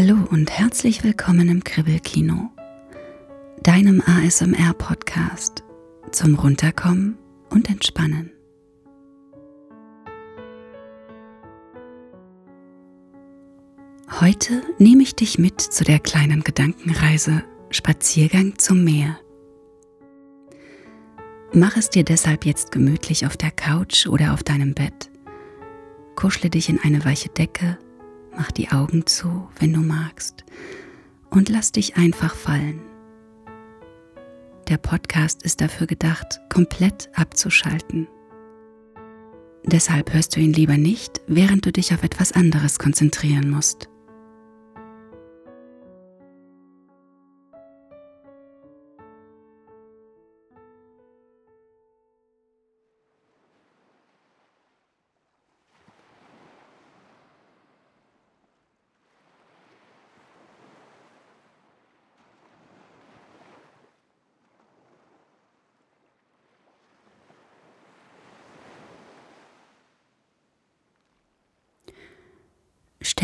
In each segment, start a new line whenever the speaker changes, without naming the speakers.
Hallo und herzlich willkommen im Kribbelkino, deinem ASMR-Podcast zum Runterkommen und Entspannen. Heute nehme ich dich mit zu der kleinen Gedankenreise Spaziergang zum Meer. Mach es dir deshalb jetzt gemütlich auf der Couch oder auf deinem Bett. Kuschle dich in eine weiche Decke Mach die Augen zu, wenn du magst, und lass dich einfach fallen. Der Podcast ist dafür gedacht, komplett abzuschalten. Deshalb hörst du ihn lieber nicht, während du dich auf etwas anderes konzentrieren musst.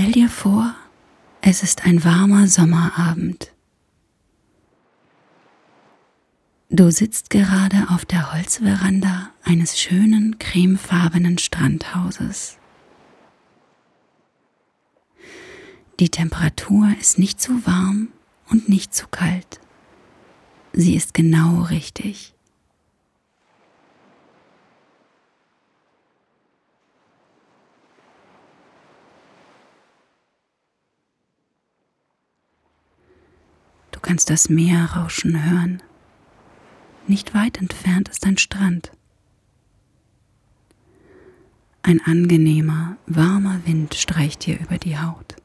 Stell dir vor, es ist ein warmer Sommerabend. Du sitzt gerade auf der Holzveranda eines schönen cremefarbenen Strandhauses. Die Temperatur ist nicht zu warm und nicht zu kalt. Sie ist genau richtig. Kannst das Meer rauschen hören. Nicht weit entfernt ist ein Strand. Ein angenehmer, warmer Wind streicht dir über die Haut.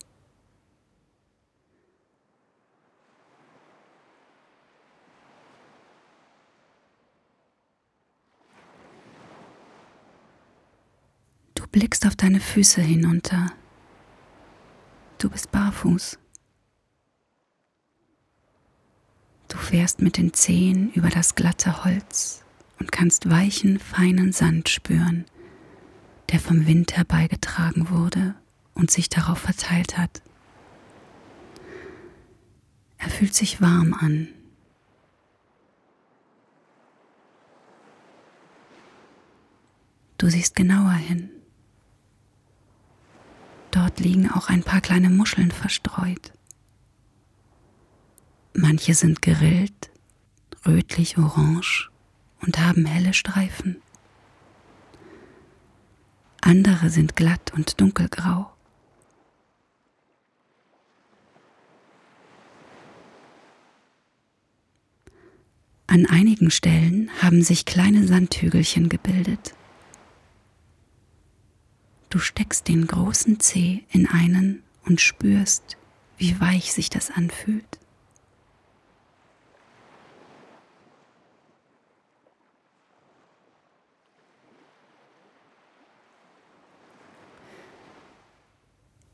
Du blickst auf deine Füße hinunter. Du bist barfuß. Du fährst mit den Zehen über das glatte Holz und kannst weichen, feinen Sand spüren, der vom Wind herbeigetragen wurde und sich darauf verteilt hat. Er fühlt sich warm an. Du siehst genauer hin. Dort liegen auch ein paar kleine Muscheln verstreut. Manche sind gerillt, rötlich-orange und haben helle Streifen. Andere sind glatt und dunkelgrau. An einigen Stellen haben sich kleine Sandhügelchen gebildet. Du steckst den großen Zeh in einen und spürst, wie weich sich das anfühlt.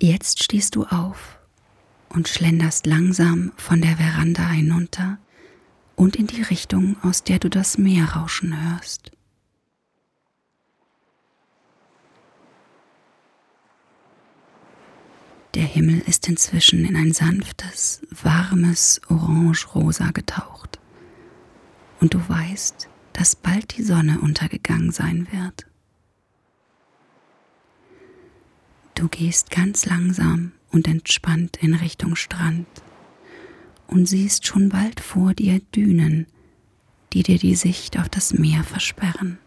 Jetzt stehst du auf und schlenderst langsam von der Veranda hinunter und in die Richtung, aus der du das Meer rauschen hörst. Der Himmel ist inzwischen in ein sanftes, warmes Orange-Rosa getaucht und du weißt, dass bald die Sonne untergegangen sein wird. Du gehst ganz langsam und entspannt in Richtung Strand und siehst schon bald vor dir Dünen, die dir die Sicht auf das Meer versperren.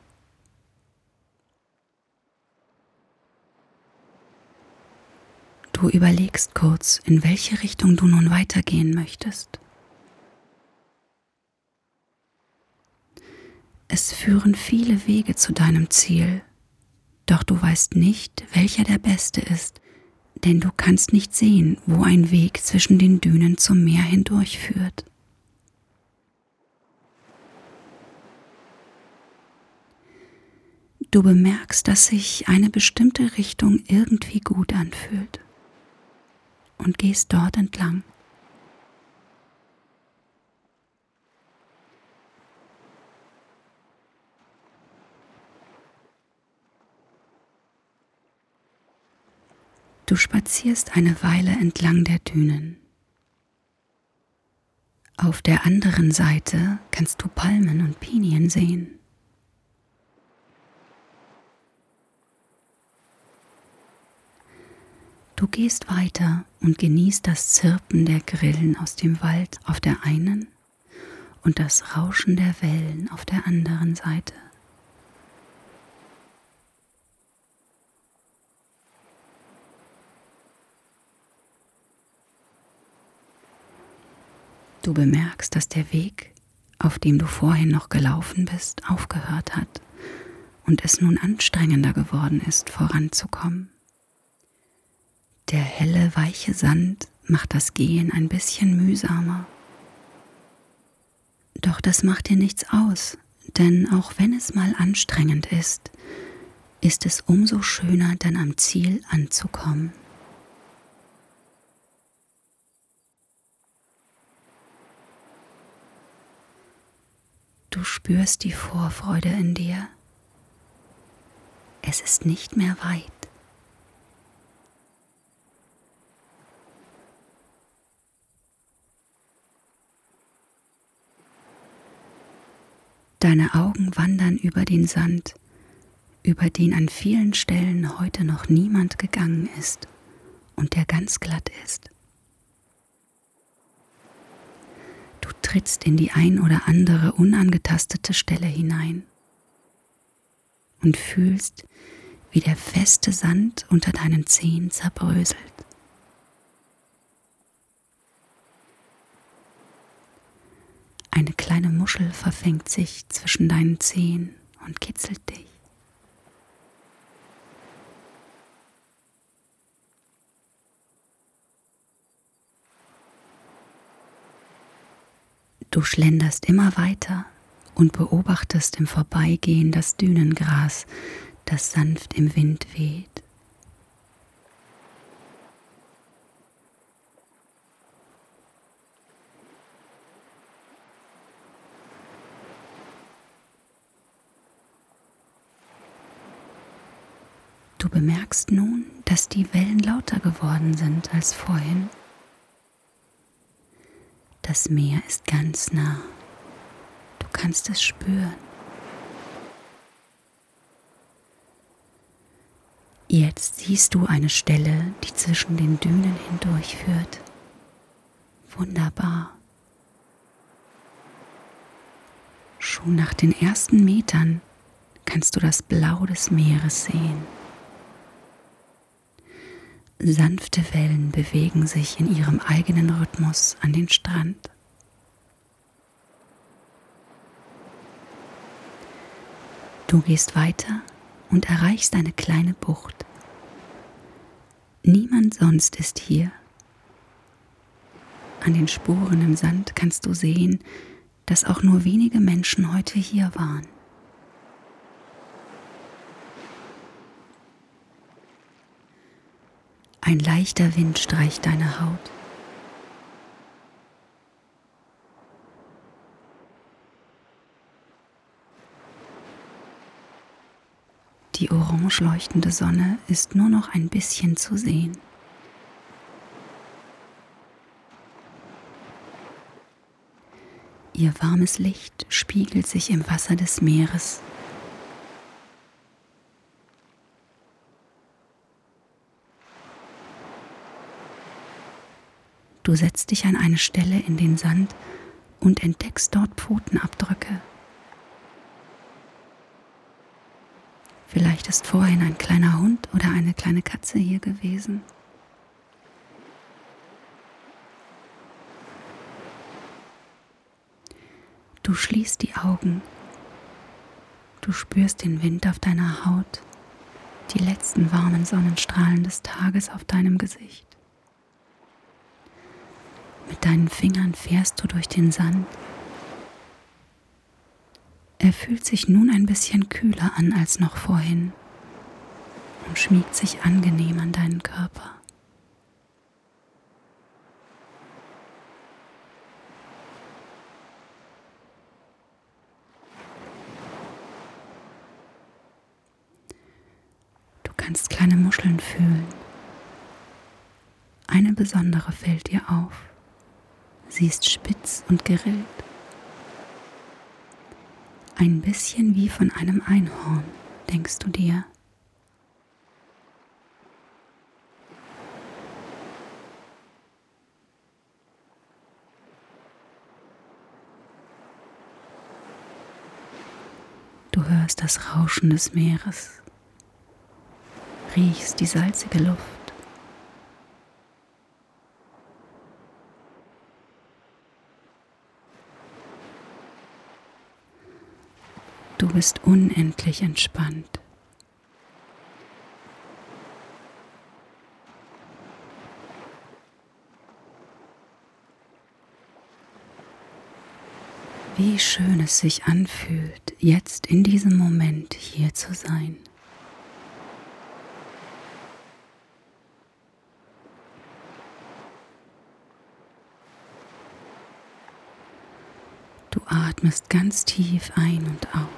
Du überlegst kurz, in welche Richtung du nun weitergehen möchtest. Es führen viele Wege zu deinem Ziel, doch du weißt nicht, welcher der beste ist, denn du kannst nicht sehen, wo ein Weg zwischen den Dünen zum Meer hindurchführt. Du bemerkst, dass sich eine bestimmte Richtung irgendwie gut anfühlt und gehst dort entlang. Du spazierst eine Weile entlang der Dünen. Auf der anderen Seite kannst du Palmen und Pinien sehen. Du gehst weiter und genießt das Zirpen der Grillen aus dem Wald auf der einen und das Rauschen der Wellen auf der anderen Seite. Du bemerkst, dass der Weg, auf dem du vorhin noch gelaufen bist, aufgehört hat und es nun anstrengender geworden ist, voranzukommen. Der helle, weiche Sand macht das Gehen ein bisschen mühsamer. Doch das macht dir nichts aus, denn auch wenn es mal anstrengend ist, ist es umso schöner, dann am Ziel anzukommen. Du spürst die Vorfreude in dir. Es ist nicht mehr weit. Deine Augen wandern über den Sand, über den an vielen Stellen heute noch niemand gegangen ist und der ganz glatt ist. Trittst in die ein oder andere unangetastete Stelle hinein und fühlst, wie der feste Sand unter deinen Zehen zerbröselt. Eine kleine Muschel verfängt sich zwischen deinen Zehen und kitzelt dich. Du schlenderst immer weiter und beobachtest im Vorbeigehen das Dünengras, das sanft im Wind weht. Du bemerkst nun, dass die Wellen lauter geworden sind als vorhin. Das Meer ist ganz nah. Du kannst es spüren. Jetzt siehst du eine Stelle, die zwischen den Dünen hindurchführt. Wunderbar. Schon nach den ersten Metern kannst du das Blau des Meeres sehen. Sanfte Wellen bewegen sich in ihrem eigenen Rhythmus an den Strand. Du gehst weiter und erreichst eine kleine Bucht. Niemand sonst ist hier. An den Spuren im Sand kannst du sehen, dass auch nur wenige Menschen heute hier waren. Ein leichter Wind streicht deine Haut. Die orange leuchtende Sonne ist nur noch ein bisschen zu sehen. Ihr warmes Licht spiegelt sich im Wasser des Meeres Du setzt dich an eine Stelle in den Sand und entdeckst dort Pfotenabdrücke. Vielleicht ist vorhin ein kleiner Hund oder eine kleine Katze hier gewesen. Du schließt die Augen. Du spürst den Wind auf deiner Haut, die letzten warmen Sonnenstrahlen des Tages auf deinem Gesicht. Mit deinen Fingern fährst du durch den Sand. Er fühlt sich nun ein bisschen kühler an als noch vorhin und schmiegt sich angenehm an deinen Körper. Du kannst kleine Muscheln fühlen, eine besondere fällt dir auf. Sie ist spitz und gerillt. Ein bisschen wie von einem Einhorn, denkst du dir. Du hörst das Rauschen des Meeres, riechst die salzige Luft. Du bist unendlich entspannt. Wie schön es sich anfühlt, jetzt in diesem Moment hier zu sein. Du atmest ganz tief ein und aus.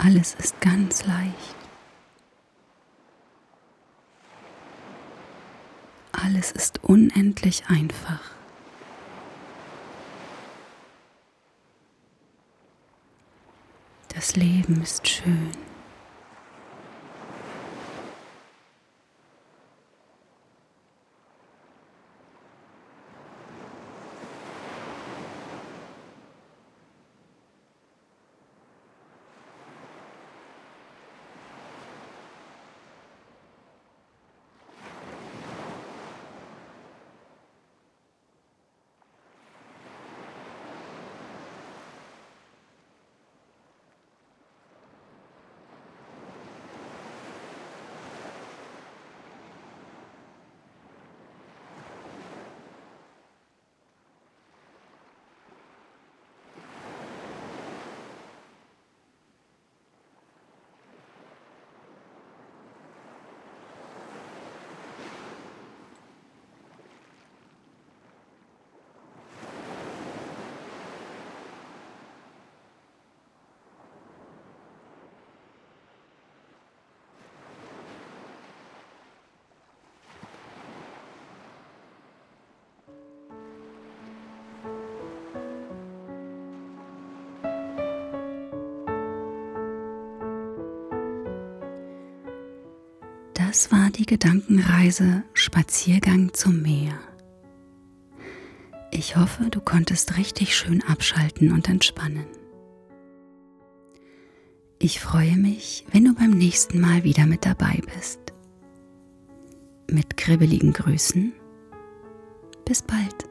Alles ist ganz leicht. Alles ist unendlich einfach. Das Leben ist schön. Das war die Gedankenreise Spaziergang zum Meer. Ich hoffe, du konntest richtig schön abschalten und entspannen. Ich freue mich, wenn du beim nächsten Mal wieder mit dabei bist. Mit kribbeligen Grüßen. Bis bald.